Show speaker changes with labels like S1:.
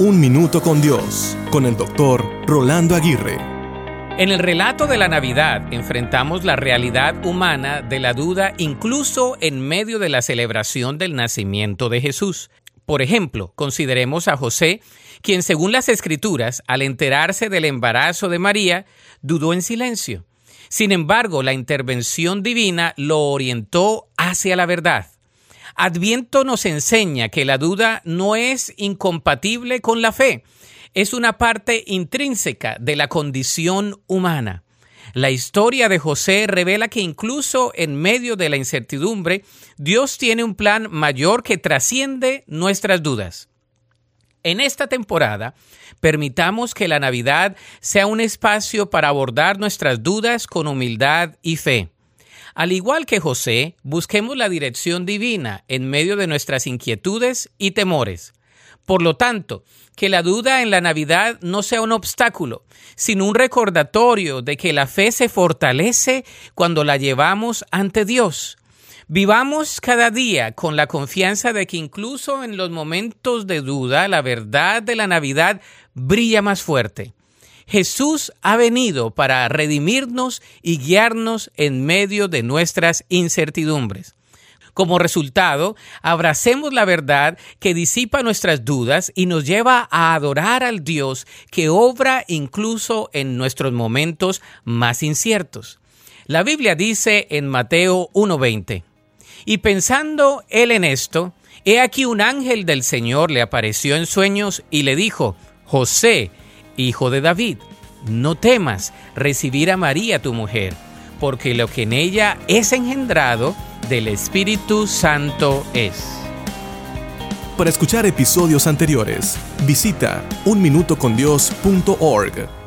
S1: Un Minuto con Dios, con el doctor Rolando Aguirre.
S2: En el relato de la Navidad enfrentamos la realidad humana de la duda incluso en medio de la celebración del nacimiento de Jesús. Por ejemplo, consideremos a José, quien según las escrituras, al enterarse del embarazo de María, dudó en silencio. Sin embargo, la intervención divina lo orientó hacia la verdad. Adviento nos enseña que la duda no es incompatible con la fe, es una parte intrínseca de la condición humana. La historia de José revela que incluso en medio de la incertidumbre, Dios tiene un plan mayor que trasciende nuestras dudas. En esta temporada, permitamos que la Navidad sea un espacio para abordar nuestras dudas con humildad y fe. Al igual que José, busquemos la dirección divina en medio de nuestras inquietudes y temores. Por lo tanto, que la duda en la Navidad no sea un obstáculo, sino un recordatorio de que la fe se fortalece cuando la llevamos ante Dios. Vivamos cada día con la confianza de que incluso en los momentos de duda, la verdad de la Navidad brilla más fuerte. Jesús ha venido para redimirnos y guiarnos en medio de nuestras incertidumbres. Como resultado, abracemos la verdad que disipa nuestras dudas y nos lleva a adorar al Dios que obra incluso en nuestros momentos más inciertos. La Biblia dice en Mateo 1:20, y pensando él en esto, he aquí un ángel del Señor le apareció en sueños y le dijo, José, hijo de David, no temas recibir a María tu mujer, porque lo que en ella es engendrado del Espíritu Santo es.
S1: Para escuchar episodios anteriores, visita unminutocondios.org.